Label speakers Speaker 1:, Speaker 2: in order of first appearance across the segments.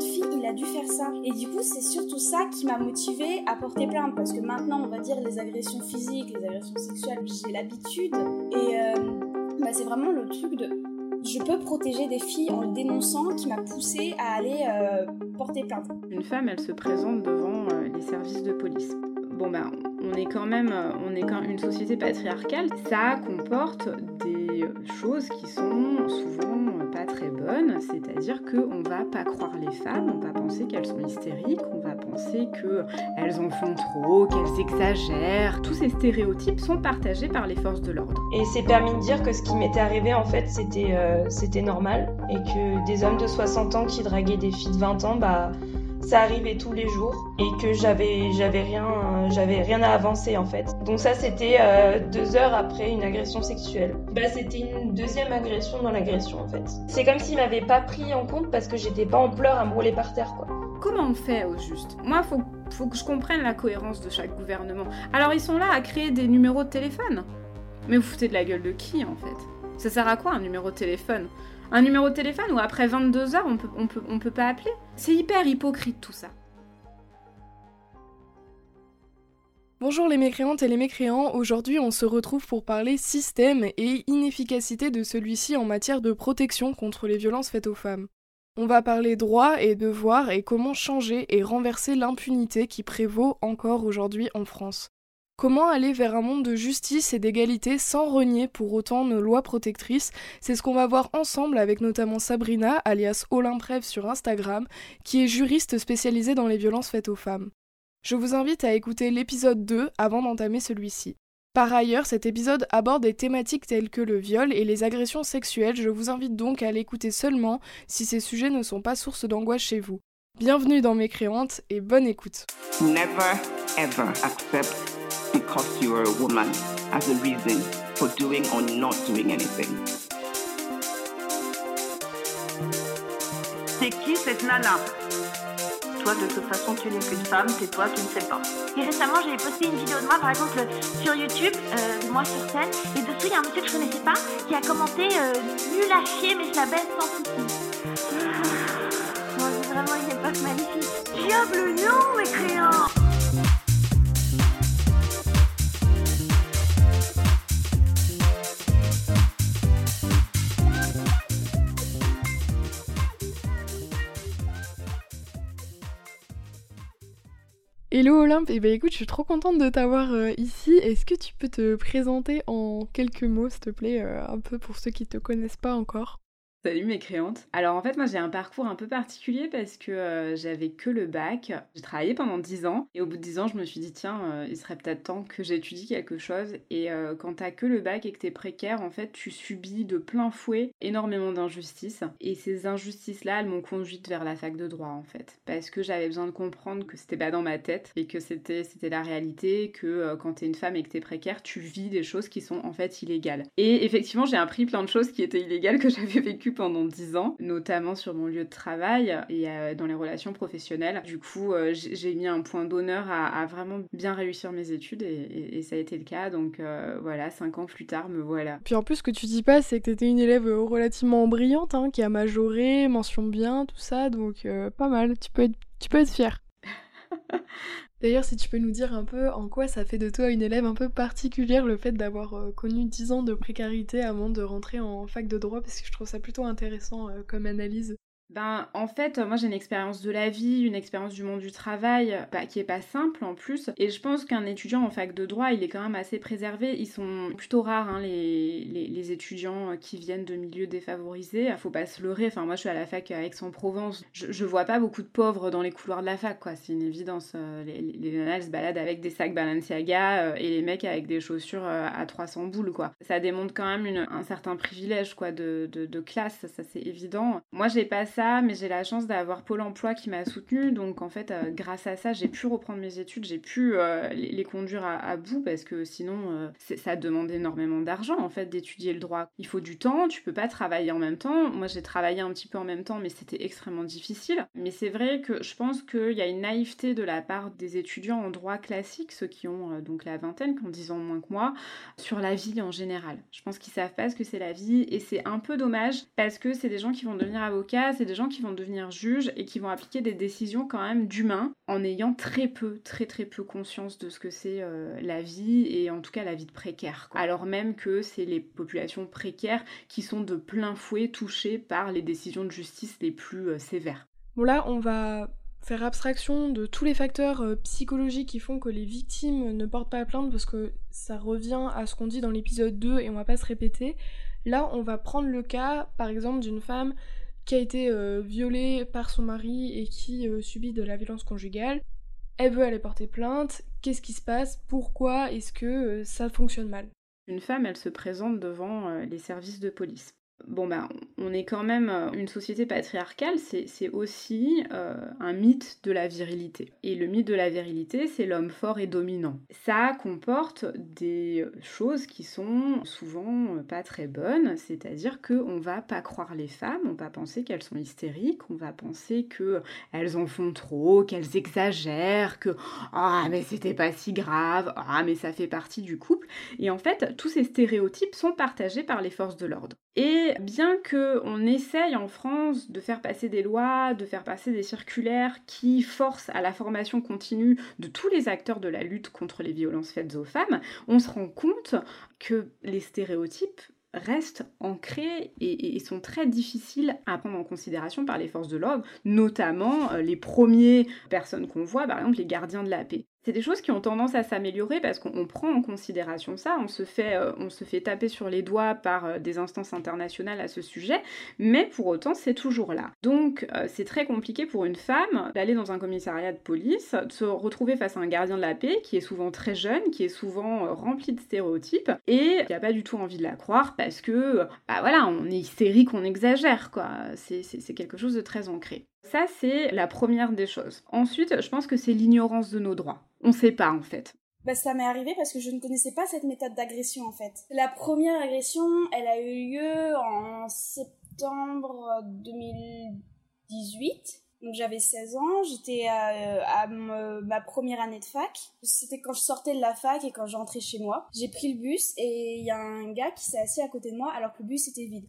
Speaker 1: de il a dû faire ça. Et du coup, c'est surtout ça qui m'a motivée à porter plainte. Parce que maintenant, on va dire les agressions physiques, les agressions sexuelles, j'ai l'habitude. Et euh, bah, c'est vraiment le truc de je peux protéger des filles en le dénonçant qui m'a poussée à aller euh, porter plainte.
Speaker 2: Une femme, elle se présente devant euh, les services de police. Bon ben, on est quand même, on est quand une société patriarcale. Ça comporte des choses qui sont souvent pas très bonnes, c'est-à-dire qu'on va pas croire les femmes, on va penser qu'elles sont hystériques, on va penser qu'elles en font trop, qu'elles exagèrent. Tous ces stéréotypes sont partagés par les forces de l'ordre.
Speaker 3: Et c'est permis de dire que ce qui m'était arrivé en fait c'était euh, normal et que des hommes de 60 ans qui draguaient des filles de 20 ans, bah ça arrivait tous les jours et que j'avais rien j'avais rien à avancer en fait. Donc ça c'était euh, deux heures après une agression sexuelle. Bah c'était une deuxième agression dans l'agression en fait. C'est comme s'ils m'avaient pas pris en compte parce que j'étais pas en pleurs à me rouler par terre quoi.
Speaker 2: Comment on fait au juste? Moi faut faut que je comprenne la cohérence de chaque gouvernement. Alors ils sont là à créer des numéros de téléphone. Mais vous foutez de la gueule de qui en fait? Ça sert à quoi un numéro de téléphone? Un numéro de téléphone où après 22 heures on peut, on peut pas appeler? C'est hyper hypocrite tout ça.
Speaker 4: Bonjour les mécréantes et les mécréants, aujourd'hui on se retrouve pour parler système et inefficacité de celui-ci en matière de protection contre les violences faites aux femmes. On va parler droits et devoirs et comment changer et renverser l'impunité qui prévaut encore aujourd'hui en France. Comment aller vers un monde de justice et d'égalité sans renier pour autant nos lois protectrices? C'est ce qu'on va voir ensemble avec notamment Sabrina, alias Olymprève sur Instagram, qui est juriste spécialisée dans les violences faites aux femmes. Je vous invite à écouter l'épisode 2 avant d'entamer celui-ci. Par ailleurs, cet épisode aborde des thématiques telles que le viol et les agressions sexuelles, je vous invite donc à l'écouter seulement si ces sujets ne sont pas source d'angoisse chez vous. Bienvenue dans Mes Créantes et bonne écoute.
Speaker 5: Never ever accept because you are a woman as a reason for doing or not doing anything.
Speaker 6: C'est qui cette nana? Toi, de toute façon, tu n'es qu'une femme, c'est toi, tu ne sais pas.
Speaker 7: Et récemment, j'avais posté une vidéo de moi, par exemple, sur YouTube, euh, moi sur scène, et dessous, il y a un monsieur que je connaissais pas qui a commenté euh, Nul à chier, mais je la baisse sans souci. C'est vraiment une époque magnifique.
Speaker 6: Diable non, mes créants
Speaker 4: Hello Olympe, et eh ben écoute, je suis trop contente de t'avoir euh, ici. Est-ce que tu peux te présenter en quelques mots, s'il te plaît, euh, un peu pour ceux qui te connaissent pas encore?
Speaker 2: Salut mes créantes. Alors en fait moi j'ai un parcours un peu particulier parce que euh, j'avais que le bac. J'ai travaillé pendant 10 ans et au bout de 10 ans je me suis dit tiens euh, il serait peut-être temps que j'étudie quelque chose et euh, quand t'as que le bac et que t'es précaire en fait tu subis de plein fouet énormément d'injustices et ces injustices là elles m'ont conduite vers la fac de droit en fait parce que j'avais besoin de comprendre que c'était pas dans ma tête et que c'était c'était la réalité que quand t'es une femme et que t'es précaire tu vis des choses qui sont en fait illégales. Et effectivement j'ai appris plein de choses qui étaient illégales que j'avais vécues pendant 10 ans, notamment sur mon lieu de travail et euh, dans les relations professionnelles. Du coup, euh, j'ai mis un point d'honneur à, vraiment bien réussir mes études et, ça a été le cas. Donc euh, voilà, 5 ans plus tard, me voilà.
Speaker 4: Puis en plus, ce que tu dis pas, c'est que tu étais une élève relativement brillante, hein, qui a majoré, mention bien, tout ça. Donc pas mal, tu peux être, tu peux être fière. D'ailleurs, si tu peux nous dire un peu en quoi ça fait de toi une élève un peu particulière le fait d'avoir euh, connu 10 ans de précarité avant de rentrer en fac de droit, parce que je trouve ça plutôt intéressant euh, comme analyse.
Speaker 2: Ben, en fait, moi j'ai une expérience de la vie, une expérience du monde du travail qui est pas simple en plus. Et je pense qu'un étudiant en fac de droit, il est quand même assez préservé. Ils sont plutôt rares, hein, les, les, étudiants qui viennent de milieux défavorisés. Faut pas se leurrer. Enfin, moi je suis à la fac à Aix-en-Provence. Je, je, vois pas beaucoup de pauvres dans les couloirs de la fac, quoi. C'est une évidence. Euh, les, nanas se baladent avec des sacs Balenciaga euh, et les mecs avec des chaussures euh, à 300 boules, quoi. Ça démontre quand même une, un certain privilège, quoi, de, de, de classe. Ça, c'est évident. Moi j'ai pas ça mais j'ai la chance d'avoir Pôle emploi qui m'a soutenue. Donc en fait, euh, grâce à ça, j'ai pu reprendre mes études, j'ai pu euh, les, conduire à, bout parce que sinon, euh, ça demande énormément d'argent en fait d'étudier le droit. Il faut du temps, tu peux pas travailler en même temps. Moi, j'ai travaillé un petit peu en même temps, mais c'était extrêmement difficile. Mais c'est vrai que je pense qu'il y a une naïveté de la part des étudiants en droit classique, ceux qui ont donc la vingtaine, qui ont 10 ans moins que moi, sur la vie en général. Je pense qu'ils savent pas ce que c'est la vie et c'est un peu dommage parce que c'est des gens qui vont devenir avocats, c'est des gens qui vont devenir juges et qui vont appliquer des décisions quand même d'humains en ayant très peu, très très peu conscience de ce que c'est euh, la vie et en tout cas la vie de précaire. Alors même que c'est les populations précaires qui sont de plein fouet touchées par les décisions de justice les plus euh, sévères.
Speaker 4: Bon là, on va faire abstraction de tous les facteurs euh, psychologiques qui font que les victimes ne portent pas plainte parce que ça revient à ce qu'on dit dans l'épisode 2 et on va pas se répéter. Là, on va prendre le cas, par exemple, d'une femme qui a été euh, violée par son mari et qui euh, subit de la violence conjugale. Elle veut aller porter plainte. Qu'est-ce qui se passe? Pourquoi est-ce que ça fonctionne mal?
Speaker 2: Une femme, elle se présente devant les services de police bon ben on est quand même euh, une société patriarcale, c'est aussi euh, un mythe de la virilité. Et le mythe de la virilité, c'est l'homme fort et dominant. Ça comporte des choses qui sont souvent euh, pas très bonnes, c'est-à-dire qu'on va pas croire les femmes, on va penser qu'elles sont hystériques, on va penser qu'elles en font trop, qu'elles exagèrent, que ah mais c'était pas si grave, ah mais ça fait partie du couple. Et en fait, tous ces stéréotypes sont partagés par les forces de l'ordre. Et bien qu'on essaye en France de faire passer des lois, de faire passer des circulaires qui forcent à la formation continue de tous les acteurs de la lutte contre les violences faites aux femmes, on se rend compte que les stéréotypes restent ancrés et, sont très difficiles à prendre en considération par les forces de l'ordre, notamment euh, les premiers personnes qu'on voit, par exemple les gardiens de la paix. C'est des choses qui ont tendance à s'améliorer parce qu'on prend en considération ça, on se fait, euh, on se fait taper sur les doigts par euh, des instances internationales à ce sujet, mais pour autant c'est toujours là. Donc euh, c'est très compliqué pour une femme d'aller dans un commissariat de police, de se retrouver face à un gardien de la paix qui est souvent très jeune, qui est souvent rempli de stéréotypes et qui a pas du tout envie de la croire parce que, bah voilà, on est hystérique, on exagère quoi. C'est quelque chose de très ancré. Ça, c'est la première des choses. Ensuite, je pense que c'est l'ignorance de nos droits. On sait pas, en fait.
Speaker 1: Bah, ça m'est arrivé parce que je ne connaissais pas cette méthode d'agression, en fait. La première agression, elle a eu lieu en septembre 2018. Donc j'avais 16 ans, j'étais à, ma première année de fac. C'était quand je sortais de la fac et quand j'entrais chez moi. J'ai pris le bus et il y a un gars qui s'est assis à côté de moi alors que le bus était vide.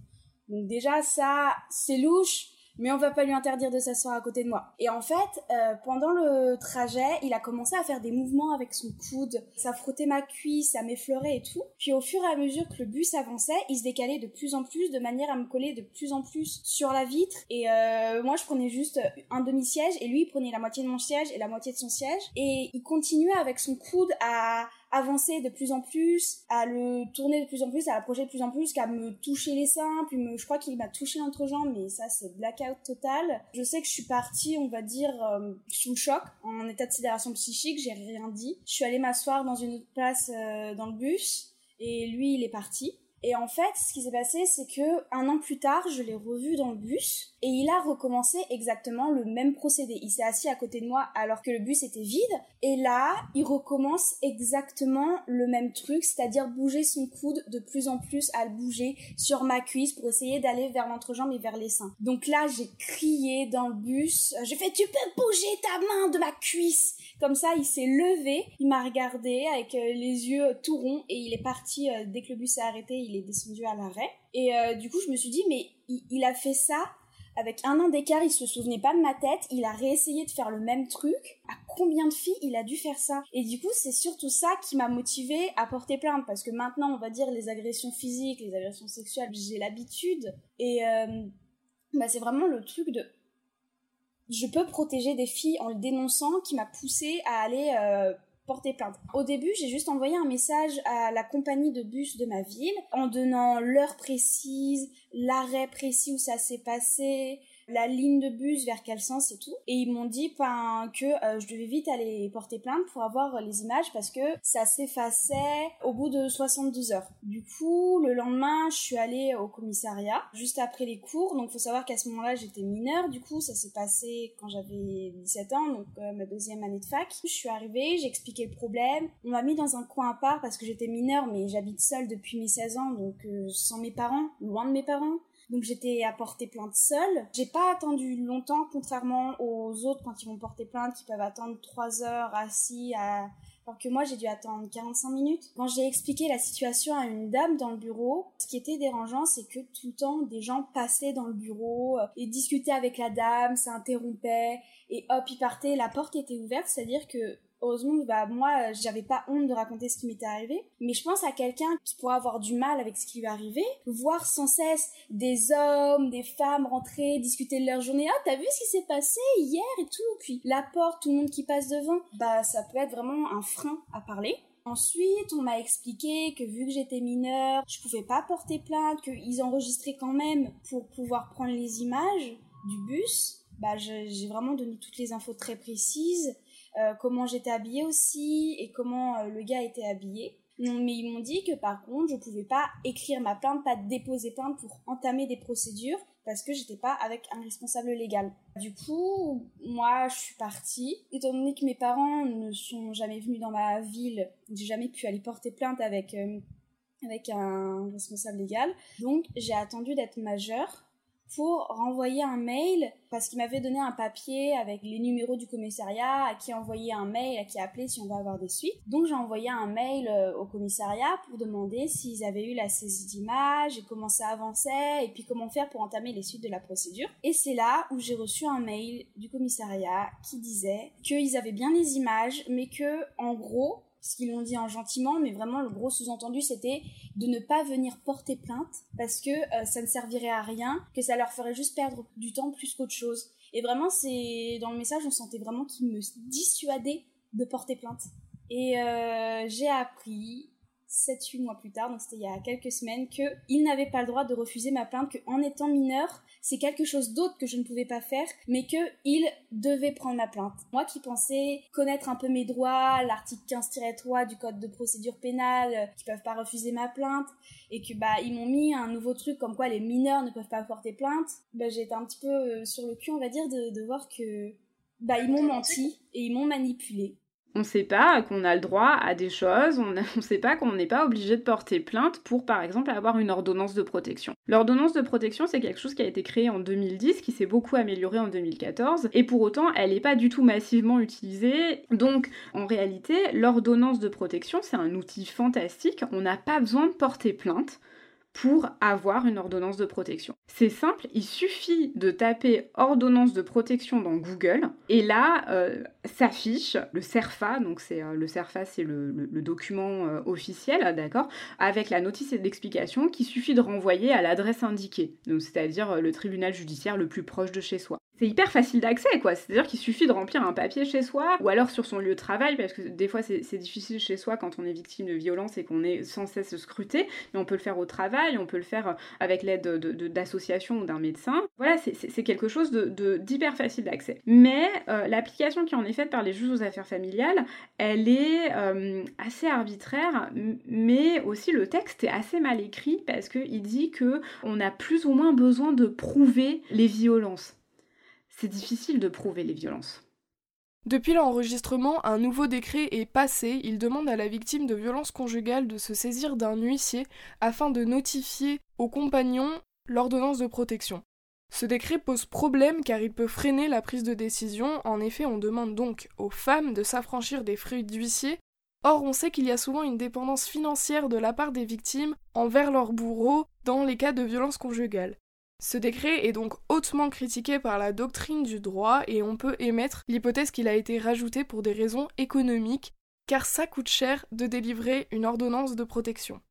Speaker 1: Donc déjà ça, c'est louche mais on va pas lui interdire de s'asseoir à côté de moi. Et en fait, euh, pendant le trajet, il a commencé à faire des mouvements avec son coude, ça frottait ma cuisse, ça m'effleurait et tout. Puis au fur et à mesure que le bus avançait, il se décalait de plus en plus, de manière à me coller de plus en plus sur la vitre. Et euh, moi, je prenais juste un demi-siège, et lui, il prenait la moitié de mon siège et la moitié de son siège. Et il continuait avec son coude à avancer de plus en plus, à le tourner de plus en plus, à l'approcher de plus en plus, qu'à me toucher les seins, puis me, je crois qu'il m'a touché l'entrejambe, mais ça c'est blackout total. Je sais que je suis partie, on va dire, euh, sous le choc, en état de sidération psychique, j'ai rien dit. Je suis allée m'asseoir dans une autre place euh, dans le bus, et lui il est parti. Et en fait, ce qui s'est passé, c'est que un an plus tard, je l'ai revu dans le bus et il a recommencé exactement le même procédé. Il s'est assis à côté de moi alors que le bus était vide et là, il recommence exactement le même truc, c'est-à-dire bouger son coude de plus en plus à le bouger sur ma cuisse pour essayer d'aller vers l'entrejambe et vers les seins. Donc là, j'ai crié dans le bus, j'ai fait tu peux bouger ta main de ma cuisse. Comme ça, il s'est levé, il m'a regardé avec euh, les yeux tout ronds et il est parti euh, dès que le bus s'est arrêté, il est descendu à l'arrêt. Et euh, du coup, je me suis dit, mais il, a fait ça avec un an d'écart, il se souvenait pas de ma tête, il a réessayé de faire le même truc. À combien de filles il a dû faire ça? Et du coup, c'est surtout ça qui m'a motivée à porter plainte parce que maintenant, on va dire les agressions physiques, les agressions sexuelles, j'ai l'habitude et bah, c'est vraiment le truc de je peux protéger des filles en le dénonçant qui m'a poussée à aller euh, porter plainte. Au début, j'ai juste envoyé un message à la compagnie de bus de ma ville en donnant l'heure précise, l'arrêt précis où ça s'est passé, la ligne de bus vers quel sens et tout. Et ils m'ont dit ben, que euh, je devais vite aller porter plainte pour avoir les images parce que ça s'effaçait au bout de 72 heures. Du coup, le lendemain, je suis allée au commissariat juste après les cours. Donc, faut savoir qu'à ce moment-là, j'étais mineure. Du coup, ça s'est passé quand j'avais 17 ans, donc euh, ma deuxième année de fac. Je suis arrivée, j'ai expliqué le problème. On m'a mis dans un coin à part parce que j'étais mineure, mais j'habite seule depuis mes 16 ans, donc euh, sans mes parents, loin de mes parents. Donc j'étais à porter plainte seule. J'ai pas attendu longtemps, contrairement aux autres quand ils vont porter plainte, qui peuvent attendre trois heures assis à, alors que moi j'ai dû attendre 45 minutes. Quand j'ai expliqué la situation à une dame dans le bureau, ce qui était dérangeant, c'est que tout le temps des gens passaient dans le bureau euh, et discutaient avec la dame, s'interrompaient et hop, ils partaient, la porte était ouverte, c'est-à-dire que heureusement bah moi j'avais pas honte de raconter ce qui m'était arrivé. Mais je pense à quelqu'un qui pourrait avoir du mal avec ce qui lui est arrivé voir sans cesse des hommes des femmes rentrer discuter de leur journée. Ah t'as vu ce qui s'est passé hier et tout? Puis la porte tout le monde qui passe devant. Bah ça peut être vraiment un frein à parler. Ensuite, on m'a expliqué que vu que j'étais mineure, je pouvais pas porter plainte, qu'ils enregistraient quand même pour pouvoir prendre les images du bus. Bah, j'ai vraiment donné toutes les infos très précises. Euh, comment j'étais habillée aussi et comment euh, le gars était habillé. mais ils m'ont dit que par contre, je pouvais pas écrire ma plainte, pas déposer plainte pour entamer des procédures parce que j'étais pas avec un responsable légal. Du coup, moi, je suis partie. Étant donné que mes parents ne sont jamais venus dans ma ville, j'ai jamais pu aller porter plainte avec euh, avec un responsable légal. Donc, j'ai attendu d'être majeure pour renvoyer un mail parce qu'il m'avait donné un papier avec les numéros du commissariat à qui envoyer un mail, à qui appeler si on va avoir des suites. Donc j'ai envoyé un mail euh, au commissariat pour demander s'ils avaient eu la saisie d'images et comment ça avançait et puis comment faire pour entamer les suites de la procédure. Et c'est là où j'ai reçu un mail du commissariat qui disait qu'ils avaient bien les images mais que en gros ce qu'ils l'ont dit en gentiment, mais vraiment le gros sous-entendu c'était de ne pas venir porter plainte parce que euh, ça ne servirait à rien, que ça leur ferait juste perdre du temps plus qu'autre chose. Et vraiment, c'est dans le message, on sentait vraiment qu'ils me dissuadaient de porter plainte. Et euh, j'ai appris 7-8 mois plus tard, donc c'était il y a quelques semaines, qu'il n'avait pas le droit de refuser ma plainte, qu'en étant mineur, c'est quelque chose d'autre que je ne pouvais pas faire, mais qu'il devait prendre ma plainte. Moi qui pensais connaître un peu mes droits, l'article 15-3 du code de procédure pénale, euh, qui peuvent pas refuser ma plainte, et que bah ils m'ont mis un nouveau truc comme quoi les mineurs ne peuvent pas porter plainte, bah j'ai été un petit peu euh, sur le cul on va dire de, de voir que bah ils m'ont menti et ils m'ont manipulé.
Speaker 2: On ne sait pas qu'on a le droit à des choses, on ne sait pas qu'on n'est pas obligé de porter plainte pour, par exemple, avoir une ordonnance de protection. L'ordonnance de protection, c'est quelque chose qui a été créé en 2010, qui s'est beaucoup amélioré en 2014, et pour autant, elle n'est pas du tout massivement utilisée. Donc, en réalité, l'ordonnance de protection, c'est un outil fantastique, on n'a pas besoin de porter plainte pour avoir une ordonnance de protection. C'est simple, il suffit de taper ordonnance de protection dans Google et là euh, s'affiche le CERFA, donc c'est euh, le CERFA c'est le, document euh, officiel, d'accord, avec la notice d'explication qu'il suffit de renvoyer à l'adresse indiquée, c'est-à-dire le tribunal judiciaire le plus proche de chez soi c'est hyper facile d'accès, quoi. C'est-à-dire qu'il suffit de remplir un papier chez soi, ou alors sur son lieu de travail, parce que des fois c'est difficile chez soi quand on est victime de violence et qu'on est sans cesse scruté, mais on peut le faire au travail, on peut le faire avec l'aide d'associations ou d'un médecin. Voilà, c'est quelque chose d'hyper de, facile d'accès. Mais euh, l'application qui en est faite par les juges aux affaires familiales, elle est euh, assez arbitraire, mais aussi le texte est assez mal écrit parce qu'il dit que on a plus ou moins besoin de prouver les violences c'est difficile de prouver les violences.
Speaker 4: Depuis l'enregistrement, un nouveau décret est passé. Il demande à la victime de violences conjugales de se saisir d'un huissier afin de notifier au compagnon l'ordonnance de protection. Ce décret pose problème car il peut freiner la prise de décision. En effet, on demande donc aux femmes de s'affranchir des frais d'huissier. Or, on sait qu'il y a souvent une dépendance financière de la part des victimes envers leur bourreau dans les cas de violences conjugales. Ce décret est donc hautement critiqué par la doctrine du droit et on peut émettre l'hypothèse qu'il a été rajouté pour des raisons économiques, car ça coûte cher de délivrer une ordonnance de protection.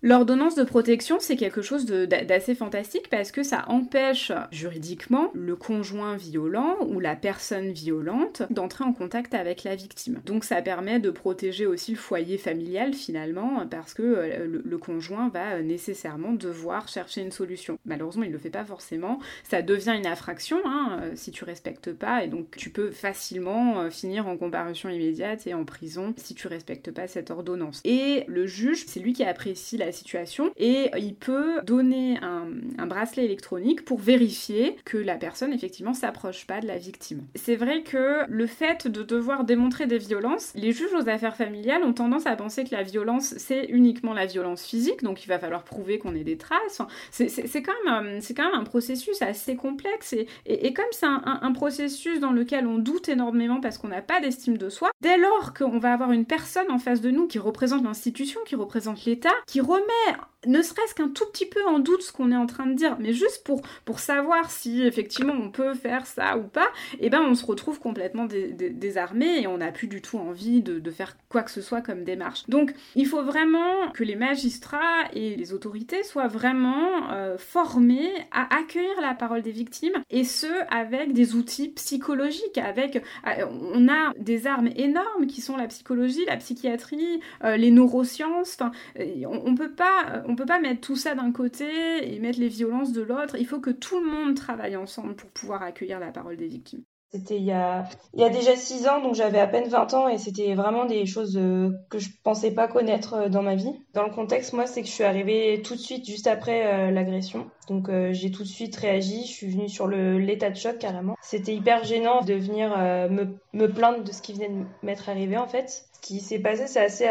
Speaker 2: L'ordonnance de protection, c'est quelque chose d'assez fantastique parce que ça empêche juridiquement le conjoint violent ou la personne violente d'entrer en contact avec la victime. Donc ça permet de protéger aussi le foyer familial finalement parce que euh, le, conjoint va nécessairement devoir chercher une solution. Malheureusement, il ne le fait pas forcément. Ça devient une infraction hein, euh, si tu respectes pas et donc tu peux facilement euh, finir en comparution immédiate et en prison si tu respectes pas cette ordonnance. Et le juge, c'est lui qui apprécie la situation et il peut donner un, bracelet électronique pour vérifier que la personne effectivement s'approche pas de la victime. C'est vrai que le fait de devoir démontrer des violences, les juges aux affaires familiales ont tendance à penser que la violence c'est uniquement la violence physique, donc il va falloir prouver qu'on ait des traces. c'est quand, même, quand même un processus assez complexe et, et, comme c'est un, un, processus dans lequel on doute énormément parce qu'on n'a pas d'estime de soi, dès lors qu'on va avoir une personne en face de nous qui représente l'institution, qui représente l'État, qui remet ne serait-ce qu'un tout petit peu en doute ce qu'on est en train de dire, mais juste pour, pour savoir si effectivement on peut faire ça ou pas, eh ben on se retrouve complètement désarmé et on n'a plus du tout envie de, faire quoi que ce soit comme démarche. Donc il faut vraiment que les magistrats et les autorités soient vraiment euh, formés à accueillir la parole des victimes et ce avec des outils psychologiques, avec euh, on a des armes énormes qui sont la psychologie, la psychiatrie, euh, les neurosciences, on, on peut pas on peut pas mettre tout ça d'un côté et mettre les violences de l'autre. Il faut que tout le monde travaille ensemble pour pouvoir accueillir la parole des victimes.
Speaker 3: C'était il y a, déjà 6 ans, donc j'avais à peine 20 ans et c'était vraiment des choses euh, que je pensais pas connaître euh, dans ma vie. Dans le contexte, moi, c'est que je suis arrivée tout de suite juste après euh, l'agression. Donc j'ai tout de suite réagi, je suis venue sur l'état de choc carrément. C'était hyper gênant de venir me, me plaindre de ce qui venait de m'être arrivé en fait. Ce qui s'est passé, c'est assez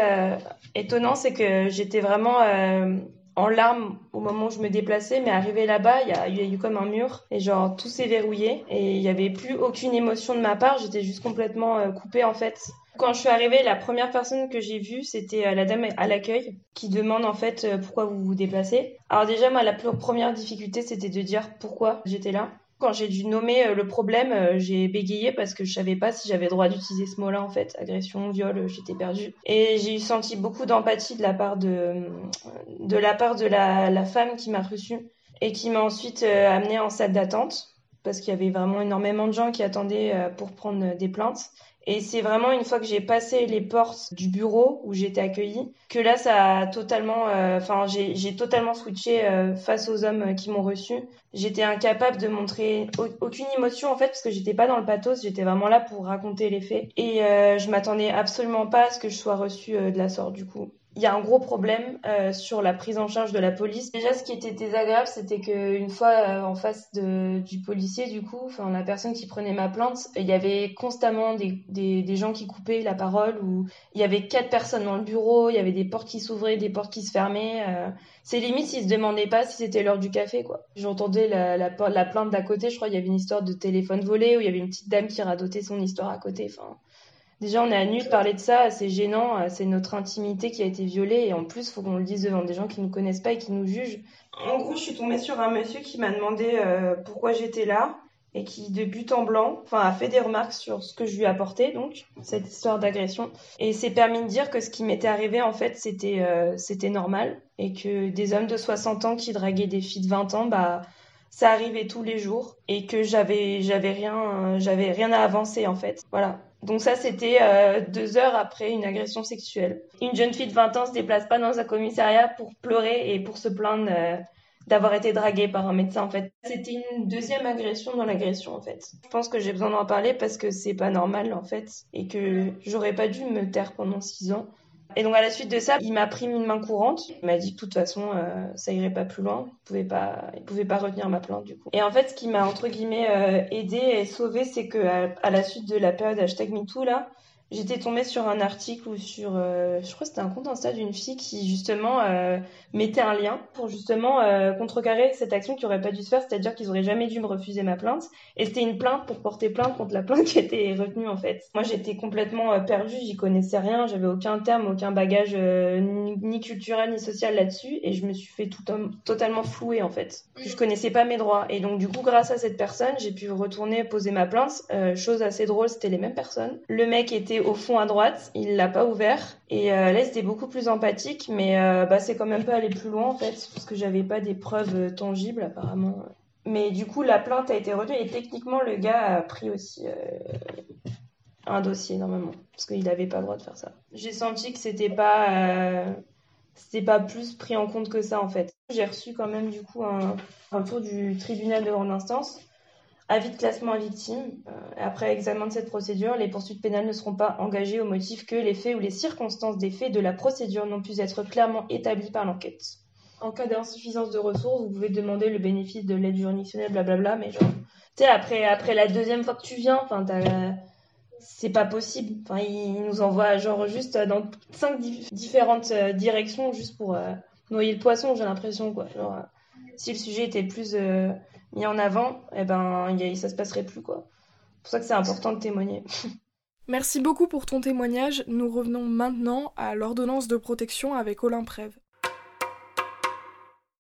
Speaker 3: étonnant, c'est que j'étais vraiment en larmes au moment où je me déplaçais, mais arrivé là-bas, il y, a eu comme un mur et genre tout s'est verrouillé et il n'y avait plus aucune émotion de ma part, j'étais juste complètement euh, coupée en fait. Quand je suis arrivée, la première personne que j'ai vue, c'était euh, la dame à l'accueil qui demande en fait euh, pourquoi vous vous déplacez. Alors déjà, moi, la première difficulté, c'était de dire pourquoi j'étais là. Quand j'ai dû nommer euh, le problème, euh, j'ai bégayé parce que je savais pas si j'avais droit d'utiliser ce mot-là en fait. Agression, viol, euh, j'étais perdue. Et j'ai senti beaucoup d'empathie de la part de, de la part de la, la femme qui m'a reçue et qui m'a ensuite amenée en salle d'attente parce qu'il y avait vraiment énormément de gens qui attendaient pour prendre des plaintes. Et c'est vraiment une fois que j'ai passé les portes du bureau où j'étais accueillie que là ça a totalement, euh, enfin j'ai totalement switché euh, face aux hommes qui m'ont reçu. J'étais incapable de montrer aucune émotion en fait parce que j'étais pas dans le pathos, j'étais vraiment là pour raconter les faits. Et euh, je m'attendais absolument pas à ce que je sois reçue de la sorte du coup il y a un gros problème euh, sur la prise en charge de la police. Déjà, ce qui était désagréable, c'était qu'une fois euh, en face du policier, du coup, enfin la personne qui prenait ma plainte, il y avait constamment des, des, gens qui coupaient la parole, ou il y avait quatre personnes dans le bureau, il y avait des portes qui s'ouvraient, des portes qui se fermaient. Euh. C'est limite s'ils se demandaient pas si c'était l'heure du café, quoi. J'entendais la, la, la plainte d'à côté, je crois, il y avait une histoire de téléphone volé, où il y avait une petite dame qui radotait son histoire à côté, déjà on est à nu de parler de ça, c'est gênant, euh, c'est notre intimité qui a été violée et en plus faut qu'on le dise devant des gens qui nous connaissent pas et qui nous jugent. En gros, je suis tombée sur un monsieur qui m'a demandé euh, pourquoi j'étais là et qui de but en blanc, enfin a fait des remarques sur ce que je lui apportais donc cette histoire d'agression. Et s'est permis de dire que ce qui m'était arrivé en fait c'était euh, normal et que des hommes de 60 ans qui draguaient des filles de 20 ans bah ça arrivait tous les jours et que j'avais j'avais rien j'avais rien à avancer en fait. Voilà donc ça, c'était euh, deux heures après une agression sexuelle. Une jeune fille de 20 ans se déplace pas dans un commissariat pour pleurer et pour se plaindre euh, d'avoir été draguée par un médecin en fait. C'était une deuxième agression dans l'agression en fait. Je pense que j'ai besoin d'en parler parce que c'est pas normal en fait et que j'aurais pas dû me taire pendant six ans. Et donc à la suite de ça, il m'a pris une main courante. Il m'a dit que de toute façon, euh, ça irait pas plus loin. Il pouvait pas, il pouvait pas retenir ma plainte du coup. Et en fait, ce qui m'a entre guillemets euh, aidé et sauvé, c'est que à, la suite de la période hashtag MeToo là, j'étais tombée sur un article ou sur, euh, je crois que c'était un compte Insta d'une fille qui justement euh, mettait un lien pour justement euh, contrecarrer cette action qui aurait pas dû se faire, c'est-à-dire qu'ils auraient jamais dû me refuser ma plainte. Et c'était une plainte pour porter plainte contre la plainte qui était retenue en fait. Moi j'étais complètement perdue, j'y connaissais rien, j'avais aucun terme, aucun bagage ni, culturel ni social là-dessus, et je me suis fait tout totalement flouer en fait. Je connaissais pas mes droits, et donc du coup grâce à cette personne, j'ai pu retourner poser ma plainte. chose assez drôle, c'était les mêmes personnes. Le mec était au fond à droite, il l'a pas ouvert. Et euh, là, c'était beaucoup plus empathique, mais euh, bah, c'est quand même pas aller plus loin en fait, parce que j'avais pas des preuves euh, tangibles apparemment. Mais du coup, la plainte a été retenue et techniquement, le gars a pris aussi un dossier normalement, parce qu'il n'avait pas le droit de faire ça. J'ai senti que c'était pas c'était pas plus pris en compte que ça en fait. J'ai reçu quand même du coup un, un tour du tribunal de grande instance Avis de classement à victime. Euh, après examen de cette procédure, les poursuites pénales ne seront pas engagées au motif que les faits ou les circonstances des faits de la procédure n'ont pu être clairement établis par l'enquête. En cas d'insuffisance de ressources, vous pouvez demander le bénéfice de l'aide juridictionnelle, blablabla, mais genre, tu sais, après, après la deuxième fois que tu viens, enfin, c'est pas possible. Enfin, ils nous envoient genre juste dans cinq différentes euh, directions juste pour euh, noyer le poisson, j'ai l'impression, si le sujet était plus mis en avant, eh ben, ça se passerait plus, quoi. C'est pour ça que c'est important de témoigner.
Speaker 4: Merci beaucoup pour ton témoignage. Nous revenons maintenant à l'ordonnance de protection avec Olympe Prève.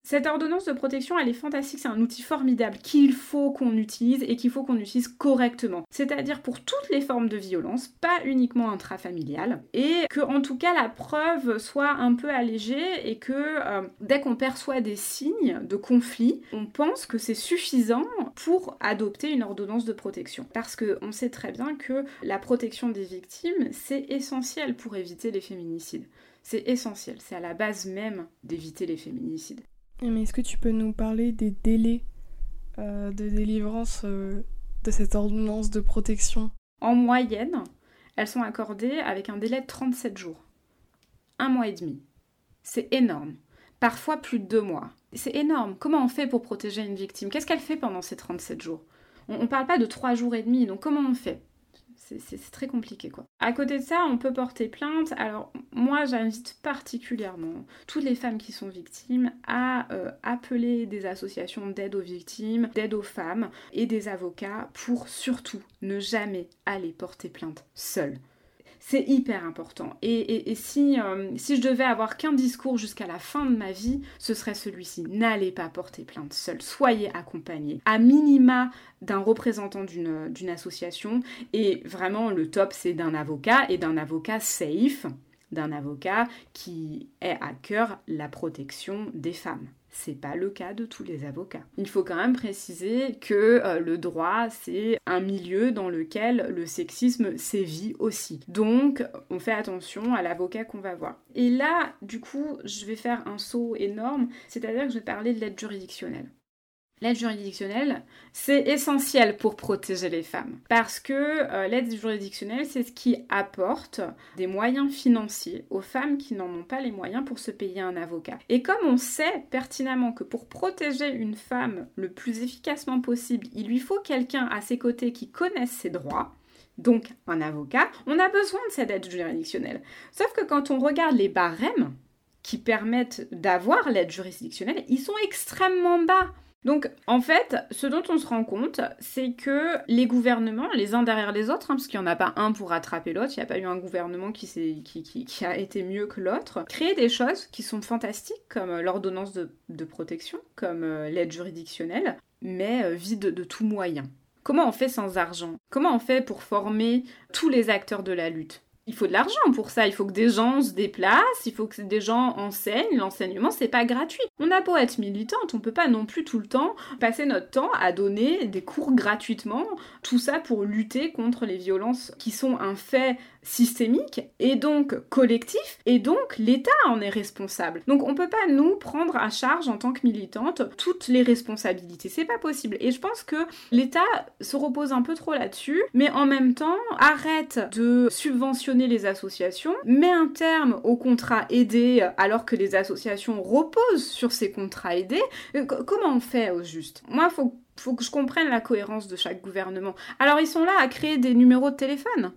Speaker 2: Cette ordonnance de protection, elle est fantastique, c'est un outil formidable qu'il faut qu'on utilise et qu'il faut qu'on utilise correctement. C'est-à-dire pour toutes les formes de violence, pas uniquement intrafamiliales, et que en tout cas la preuve soit un peu allégée et que euh, dès qu'on perçoit des signes de conflit, on pense que c'est suffisant pour adopter une ordonnance de protection. Parce qu'on sait très bien que la protection des victimes, c'est essentiel pour éviter les féminicides. C'est essentiel, c'est à la base même d'éviter les féminicides.
Speaker 4: Mais est-ce que tu peux nous parler des délais euh, de délivrance euh, de cette ordonnance de protection?
Speaker 2: En moyenne, elles sont accordées avec un délai de 37 jours. Un mois et demi. C'est énorme. Parfois plus de deux mois. C'est énorme. Comment on fait pour protéger une victime? Qu'est-ce qu'elle fait pendant ces 37 jours? On ne parle pas de trois jours et demi, donc comment on fait? C'est très compliqué quoi. À côté de ça, on peut porter plainte. Alors moi, j'invite particulièrement toutes les femmes qui sont victimes à euh, appeler des associations d'aide aux victimes, d'aide aux femmes et des avocats pour surtout ne jamais aller porter plainte seule. C'est hyper important. Et, si, euh, si je devais avoir qu'un discours jusqu'à la fin de ma vie, ce serait celui-ci. N'allez pas porter plainte seul. Soyez accompagné. À minima d'un représentant d'une association. Et vraiment, le top, c'est d'un avocat et d'un avocat safe d'un avocat qui ait à cœur la protection des femmes. C'est pas le cas de tous les avocats. Il faut quand même préciser que euh, le droit, c'est un milieu dans lequel le sexisme sévit aussi. Donc, on fait attention à l'avocat qu'on va voir. Et là, du coup, je vais faire un saut énorme, c'est-à-dire que je vais parler de l'aide juridictionnelle. L'aide juridictionnelle, c'est essentiel pour protéger les femmes. Parce que euh, l'aide juridictionnelle, c'est ce qui apporte des moyens financiers aux femmes qui n'en ont pas les moyens pour se payer un avocat. Et comme on sait pertinemment que pour protéger une femme le plus efficacement possible, il lui faut quelqu'un à ses côtés qui connaisse ses droits, donc un avocat, on a besoin de cette aide juridictionnelle. Sauf que quand on regarde les barèmes qui permettent d'avoir l'aide juridictionnelle, ils sont extrêmement bas. Donc en fait, ce dont on se rend compte, c'est que les gouvernements, les uns derrière les autres, hein, parce qu'il n'y en a pas un pour rattraper l'autre, il n'y a pas eu un gouvernement qui, qui, a été mieux que l'autre, créer des choses qui sont fantastiques, comme euh, l'ordonnance de, protection, comme euh, l'aide juridictionnelle, mais euh, vide de tout moyen. Comment on fait sans argent? Comment on fait pour former tous les acteurs de la lutte? Il faut de l'argent pour ça, il faut que des gens se déplacent, il faut que des gens enseignent, l'enseignement c'est pas gratuit. On a beau être militante, on peut pas non plus tout le temps passer notre temps à donner des cours gratuitement, tout ça pour lutter contre les violences qui sont un fait systémique et donc collectif et donc l'État en est responsable. Donc on peut pas nous prendre à charge en tant que militante toutes les responsabilités, c'est pas possible. Et je pense que l'État se repose un peu trop là-dessus, mais en même temps arrête de subventionner les associations, met un terme aux contrats aidés alors que les associations reposent sur ces contrats aidés. Euh, comment on fait au juste? Moi, faut faut que je comprenne la cohérence de chaque gouvernement. Alors ils sont là à créer des numéros de téléphone?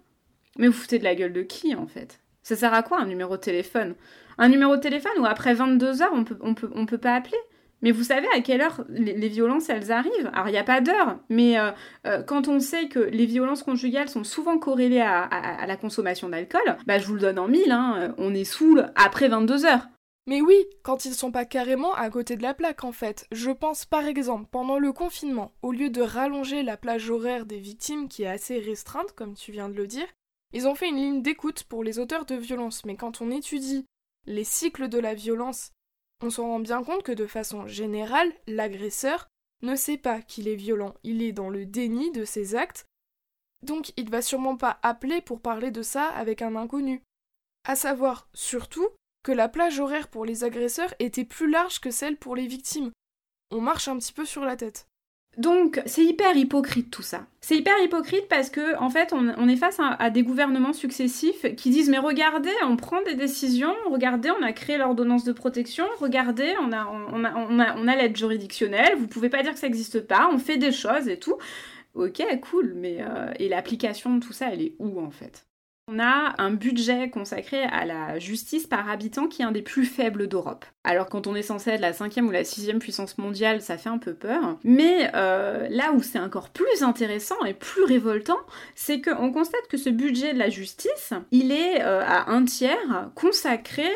Speaker 2: Mais vous foutez de la gueule de qui en fait? Ça sert à quoi un numéro de téléphone? Un numéro de téléphone où après 22 heures on peut, on peut, on peut pas appeler? Mais vous savez à quelle heure les, violences elles arrivent? Alors il n'y a pas d'heure, mais euh, euh, quand on sait que les violences conjugales sont souvent corrélées à, la consommation d'alcool, bah je vous le donne en mille, hein, on est saoul après 22 heures.
Speaker 4: Mais oui, quand ils sont pas carrément à côté de la plaque en fait. Je pense par exemple pendant le confinement, au lieu de rallonger la plage horaire des victimes qui est assez restreinte comme tu viens de le dire, ils ont fait une ligne d'écoute pour les auteurs de violence, mais quand on étudie les cycles de la violence, on se rend bien compte que de façon générale, l'agresseur ne sait pas qu'il est violent, il est dans le déni de ses actes, donc il va sûrement pas appeler pour parler de ça avec un inconnu. À savoir surtout que la plage horaire pour les agresseurs était plus large que celle pour les victimes. On marche un petit peu sur la tête.
Speaker 2: Donc c'est hyper hypocrite tout ça. C'est hyper hypocrite parce que en fait on, est face à, des gouvernements successifs qui disent mais regardez on prend des décisions, regardez on a créé l'ordonnance de protection, regardez on a on a, on a, on a l'aide juridictionnelle, vous pouvez pas dire que ça n'existe pas, on fait des choses et tout. Ok cool mais euh, et l'application de tout ça elle est où en fait? On a un budget consacré à la justice par habitant qui est un des plus faibles d'Europe. Alors quand on est censé être la cinquième ou la sixième puissance mondiale, ça fait un peu peur. Mais euh, là où c'est encore plus intéressant et plus révoltant, c'est qu'on constate que ce budget de la justice, il est euh, à un tiers consacré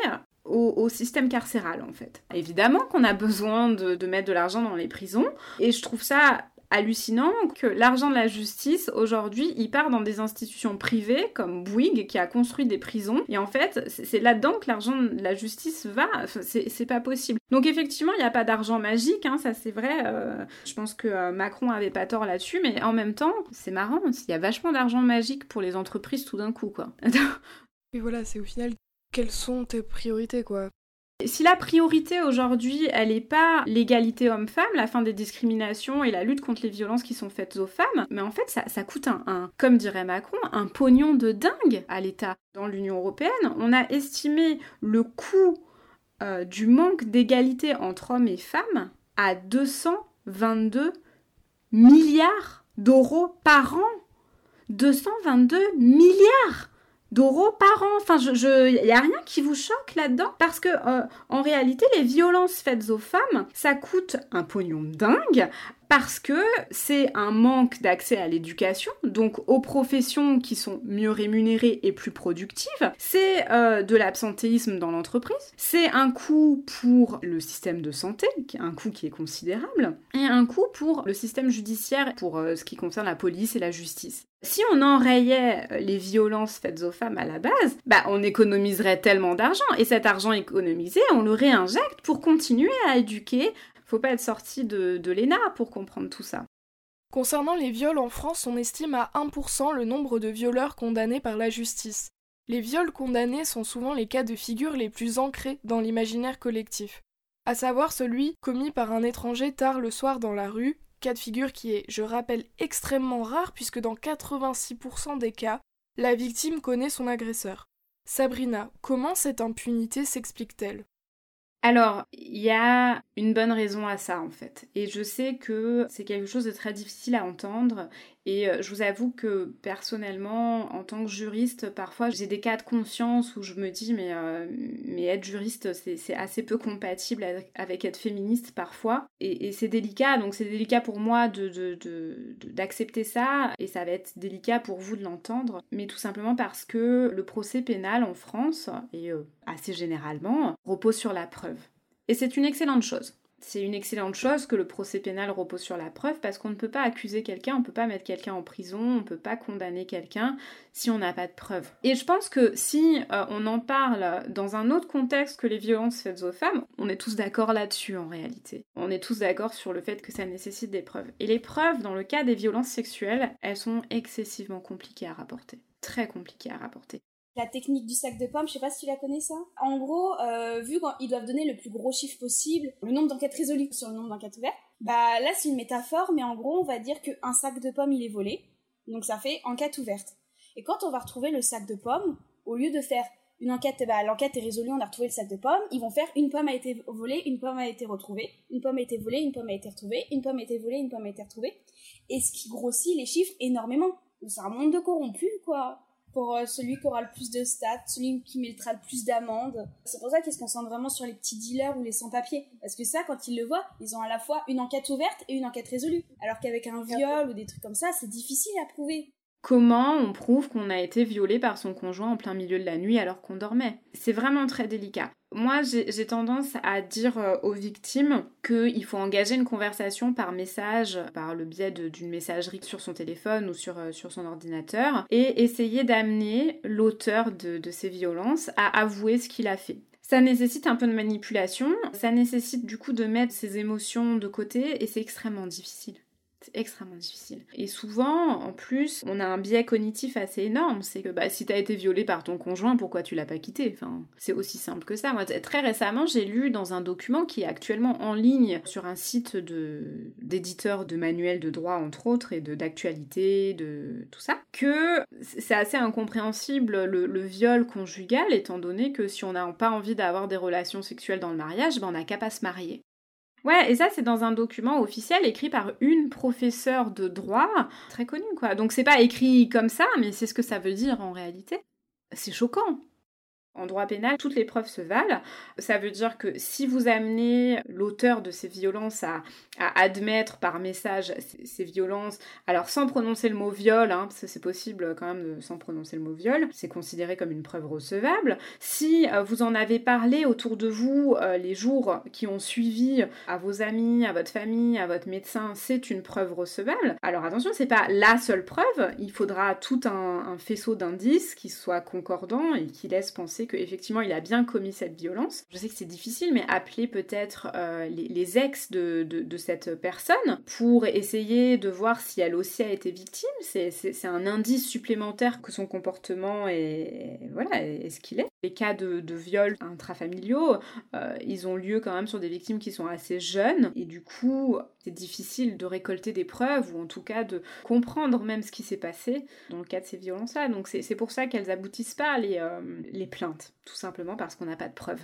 Speaker 2: au, système carcéral en fait. Évidemment qu'on a besoin de, de mettre de l'argent dans les prisons et je trouve ça hallucinant que l'argent de la justice, aujourd'hui, il part dans des institutions privées comme Bouygues qui a construit des prisons. Et en fait, c'est là-dedans que l'argent de la justice va. c'est pas possible. Donc effectivement, il n'y a pas d'argent magique, hein, ça c'est vrai. Euh, je pense que euh, Macron avait pas tort là-dessus, mais en même temps, c'est marrant, il y a vachement d'argent magique pour les entreprises tout d'un coup, quoi.
Speaker 4: Et voilà, c'est au final quelles sont tes priorités, quoi?
Speaker 2: Si la priorité aujourd'hui, elle n'est pas l'égalité homme-femme, la fin des discriminations et la lutte contre les violences qui sont faites aux femmes, mais en fait, ça, coûte un, comme dirait Macron, un pognon de dingue à l'État. Dans l'Union européenne, on a estimé le coût euh, du manque d'égalité entre hommes et femmes à 222 milliards d'euros par an. 222 milliards d'euros par an. Enfin, je, je, y a rien qui vous choque là-dedans? Parce que euh, en réalité, les violences faites aux femmes, ça coûte un pognon dingue parce que c'est un manque d'accès à l'éducation, donc aux professions qui sont mieux rémunérées et plus productives. C'est euh, de l'absentéisme dans l'entreprise. C'est un coût pour le système de santé, un coût qui est considérable, et un coût pour le système judiciaire, pour euh, ce qui concerne la police et la justice. Si on enrayait euh, les violences faites aux femmes à la base, bah on économiserait tellement d'argent et cet argent économisé, on le réinjecte pour continuer à éduquer faut pas être sorti de, de l'ENA pour comprendre tout ça.
Speaker 4: Concernant les viols en France, on estime à 1% le nombre de violeurs condamnés par la justice. Les viols condamnés sont souvent les cas de figure les plus ancrés dans l'imaginaire collectif, à savoir celui commis par un étranger tard le soir dans la rue, cas de figure qui est, je rappelle, extrêmement rare puisque dans 86% des cas, la victime connaît son agresseur. Sabrina, comment cette impunité s'explique-t-elle?
Speaker 2: Alors, il y a une bonne raison à ça en fait. Et je sais que c'est quelque chose de très difficile à entendre et euh, je vous avoue que personnellement, en tant que juriste, parfois j'ai des cas de conscience où je me dis mais, euh, être juriste c'est assez peu compatible avec, être féministe parfois. Et, c'est délicat, donc c'est délicat pour moi d'accepter ça et ça va être délicat pour vous de l'entendre. Mais tout simplement parce que le procès pénal en France, et euh, assez généralement, repose sur la preuve. Et c'est une excellente chose c'est une excellente chose que le procès pénal repose sur la preuve parce qu'on ne peut pas accuser quelqu'un, on ne peut pas mettre quelqu'un en prison, on ne peut pas condamner quelqu'un si on n'a pas de preuves. Et je pense que si euh, on en parle dans un autre contexte que les violences faites aux femmes, on est tous d'accord là-dessus en réalité. On est tous d'accord sur le fait que ça nécessite des preuves. Et les preuves dans le cas des violences sexuelles, elles sont excessivement compliquées à rapporter. Très compliquées à rapporter
Speaker 1: la technique du sac de pommes, je sais pas si tu la connais ça. En gros, euh, vu qu'ils doivent donner le plus gros chiffre possible, le nombre d'enquêtes résolues sur le nombre d'enquêtes ouvertes, bah là c'est une métaphore, mais en gros on va dire qu'un sac de pommes il est volé, donc ça fait enquête ouverte. Et quand on va retrouver le sac de pommes, au lieu de faire une enquête, bah, l'enquête est résolue, on a retrouvé le sac de pommes, ils vont faire une pomme a été volée, une pomme a été retrouvée, une pomme a été volée, une pomme a été retrouvée, une pomme a été volée, une pomme a été retrouvée, et ce qui grossit les chiffres énormément. C'est un monde de corrompus, quoi pour euh, celui qui aura le plus de stats, celui qui mettra le plus d'amendes. C'est pour ça qu'ils se concentrent vraiment sur les petits dealers ou les sans-papiers. Parce que ça, quand ils le voient, ils ont à la fois une enquête ouverte et une enquête résolue. Alors qu'avec un viol ou des trucs comme ça, c'est difficile à prouver.
Speaker 2: Comment on prouve qu'on a été violé par son conjoint en plein milieu de la nuit alors qu'on dormait? C'est vraiment très délicat. Moi, j'ai tendance à dire euh, aux victimes qu'il faut engager une conversation par message, par le biais d'une messagerie sur son téléphone ou sur, euh, sur son ordinateur, et essayer d'amener l'auteur de, de ces violences à avouer ce qu'il a fait. Ça nécessite un peu de manipulation, ça nécessite du coup de mettre ses émotions de côté, et c'est extrêmement difficile Extrêmement difficile. Et souvent, en plus, on a un biais cognitif assez énorme. C'est que bah, si t'as été violé par ton conjoint, pourquoi tu l'as pas quitté enfin, C'est aussi simple que ça. Très récemment, j'ai lu dans un document qui est actuellement en ligne sur un site d'éditeurs de, manuels de droit, entre autres, et d'actualité, de, tout ça, que c'est assez incompréhensible le, viol conjugal, étant donné que si on n'a pas envie d'avoir des relations sexuelles dans le mariage, ben on n'a qu'à pas se marier. Ouais, et ça c'est dans un document officiel écrit par une professeure de droit très connue quoi. Donc c'est pas écrit comme ça, mais c'est ce que ça veut dire en réalité. C'est choquant. En droit pénal, toutes les preuves se valent. Ça veut dire que si vous amenez l'auteur de ces violences à, admettre par message ces, violences, alors sans prononcer le mot viol, hein, c'est possible quand même de, sans prononcer le mot viol, c'est considéré comme une preuve recevable. Si euh, vous en avez parlé autour de vous euh, les jours qui ont suivi à vos amis, à votre famille, à votre médecin, c'est une preuve recevable. Alors attention, c'est pas la seule preuve, il faudra tout un, un faisceau d'indices qui soit concordant et qui laisse penser qu'effectivement il a bien commis cette violence. Je sais que c'est difficile, mais appeler peut-être euh, les, ex de, cette personne pour essayer de voir si elle aussi a été victime, c'est un indice supplémentaire que son comportement est, voilà, est ce qu'il est. Les cas de, viols intrafamiliaux, euh, ils ont lieu quand même sur des victimes qui sont assez jeunes, et du coup, c'est difficile de récolter des preuves, ou en tout cas de comprendre même ce qui s'est passé dans le cas de ces violences-là. Donc c'est pour ça qu'elles aboutissent pas euh, les plaintes, tout simplement parce qu'on n'a pas de preuves.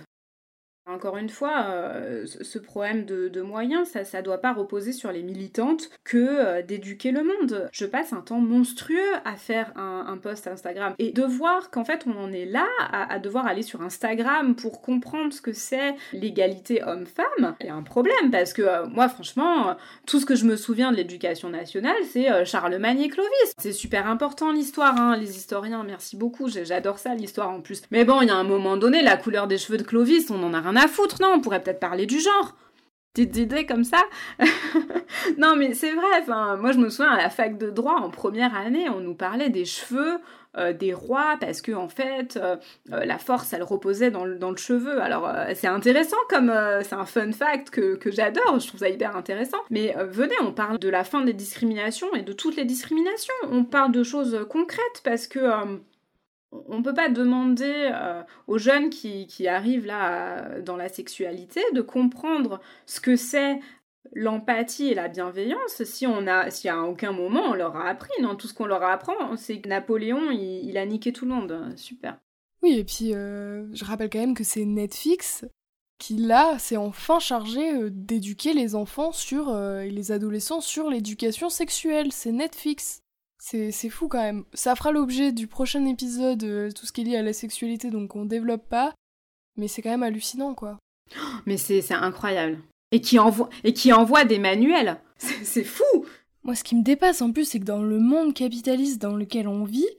Speaker 2: Encore une fois, euh, ce problème de, moyens, ça ne doit pas reposer sur les militantes que euh, d'éduquer le monde. Je passe un temps monstrueux à faire un, post Instagram et de voir qu'en fait on en est là à, devoir aller sur Instagram pour comprendre ce que c'est l'égalité homme-femme, il y a un problème parce que euh, moi franchement, tout ce que je me souviens de l'éducation nationale, c'est Charlemagne et Clovis. C'est super important l'histoire, hein, les historiens, merci beaucoup, j'adore ça l'histoire en plus. Mais bon, il y a un moment donné, la couleur des cheveux de Clovis, on en a rien à foutre, non, on pourrait peut-être parler du genre. Petites idées comme ça. non, mais c'est vrai, moi je me souviens à la fac de droit, en première année, on nous parlait des cheveux euh, des rois parce que en fait euh, euh, la force elle reposait dans le, cheveu alors c'est intéressant comme c'est un fun fact que, que j'adore je trouve ça hyper intéressant mais venez on parle de la fin des discriminations et de toutes les discriminations on parle de choses concrètes parce que on ne peut pas demander euh, aux jeunes qui, arrivent là dans la sexualité de comprendre ce que c'est l'empathie et la bienveillance si on a si à aucun moment on leur a appris non tout ce qu'on leur apprend c'est que Napoléon il, a niqué tout le monde. Super.
Speaker 4: Oui et puis euh, je rappelle quand même que c'est Netflix qui là s'est enfin chargé euh, d'éduquer les enfants sur et les adolescents sur l'éducation sexuelle. C'est Netflix c'est fou quand même. Ça fera l'objet du prochain épisode, euh, tout ce qui est lié à la sexualité, donc on développe pas. Mais c'est quand même hallucinant, quoi.
Speaker 2: Mais c'est incroyable. Et qui, envoie, et qui envoie des manuels. C'est fou
Speaker 4: Moi, ce qui me dépasse en plus, c'est que dans le monde capitaliste dans lequel on vit,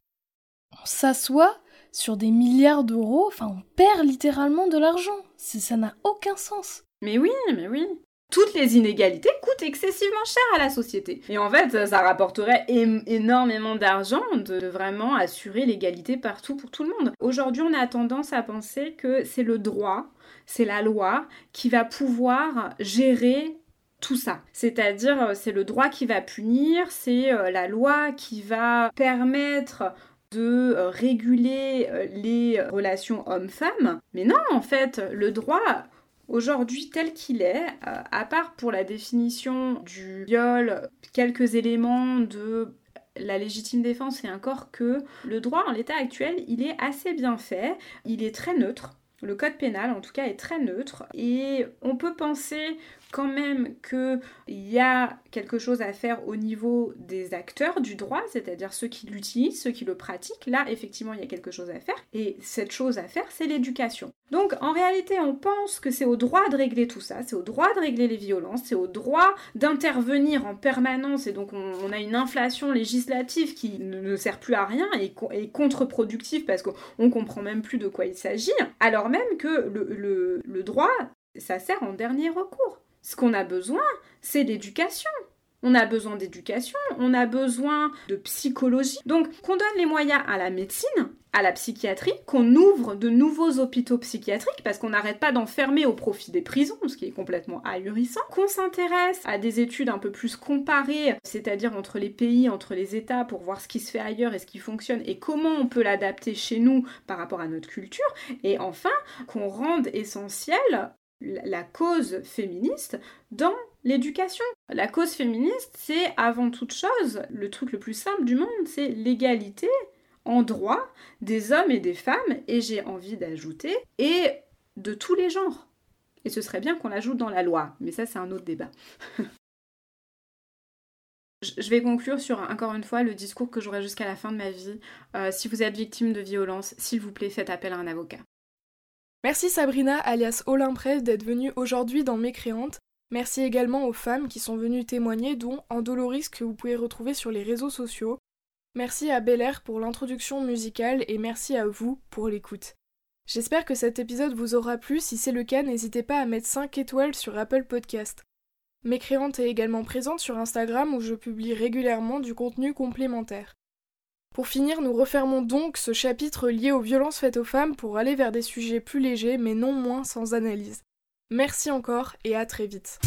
Speaker 4: on s'assoit sur des milliards d'euros, enfin, on perd littéralement de l'argent. Ça n'a aucun sens.
Speaker 2: Mais oui, mais oui toutes les inégalités coûtent excessivement cher à la société. Et en fait, ça rapporterait énormément d'argent de vraiment assurer l'égalité partout pour tout le monde. Aujourd'hui, on a tendance à penser que c'est le droit, c'est la loi qui va pouvoir gérer tout ça. C'est-à-dire, euh, c'est le droit qui va punir, c'est euh, la loi qui va permettre de euh, réguler les relations hommes-femmes. Mais non, en fait, le droit, Aujourd'hui, tel qu'il est, euh, à part pour la définition du viol, quelques éléments de la légitime défense et encore que le droit en l'état actuel, il est assez bien fait, il est très neutre. Le code pénal, en tout cas, est très neutre et on peut penser quand même qu'il y a quelque chose à faire au niveau des acteurs du droit, c'est-à-dire ceux qui l'utilisent, ceux qui le pratiquent. Là, effectivement, il y a quelque chose à faire. Et cette chose à faire, c'est l'éducation. Donc, en réalité, on pense que c'est au droit de régler tout ça, c'est au droit de régler les violences, c'est au droit d'intervenir en permanence. Et donc, on, a une inflation législative qui ne, sert plus à rien et est contre-productive parce qu'on comprend même plus de quoi il s'agit. Alors même que le, le droit, ça sert en dernier recours. Ce qu'on a besoin, c'est l'éducation. On a besoin d'éducation, on a besoin de psychologie. Donc qu'on donne les moyens à la médecine à la psychiatrie, qu'on ouvre de nouveaux hôpitaux psychiatriques, parce qu'on n'arrête pas d'enfermer au profit des prisons, ce qui est complètement ahurissant, qu'on s'intéresse à des études un peu plus comparées, c'est-à-dire entre les pays, entre les États, pour voir ce qui se fait ailleurs et ce qui fonctionne, et comment on peut l'adapter chez nous par rapport à notre culture, et enfin, qu'on rende essentiel la cause féministe dans l'éducation. La cause féministe, c'est avant toute chose, le truc le plus simple du monde, c'est l'égalité en droit des hommes et des femmes, et j'ai envie d'ajouter, et de tous les genres. Et ce serait bien qu'on l'ajoute dans la loi, mais ça c'est un autre débat. Je vais conclure sur, encore une fois, le discours que j'aurai jusqu'à la fin de ma vie. Euh, si vous êtes victime de violence, s'il vous plaît, faites appel à un avocat.
Speaker 4: Merci Sabrina, alias Olympresse, d'être venue aujourd'hui dans Mécréante. Merci également aux femmes qui sont venues témoigner, dont Andoloris que vous pouvez retrouver sur les réseaux sociaux. Merci à Bel Air pour l'introduction musicale et merci à vous pour l'écoute. J'espère que cet épisode vous aura plu, si c'est le cas n'hésitez pas à mettre 5 étoiles sur Apple Podcast. Mécréante est également présente sur Instagram où je publie régulièrement du contenu complémentaire. Pour finir, nous refermons donc ce chapitre lié aux violences faites aux femmes pour aller vers des sujets plus légers mais non moins sans analyse. Merci encore et à très vite.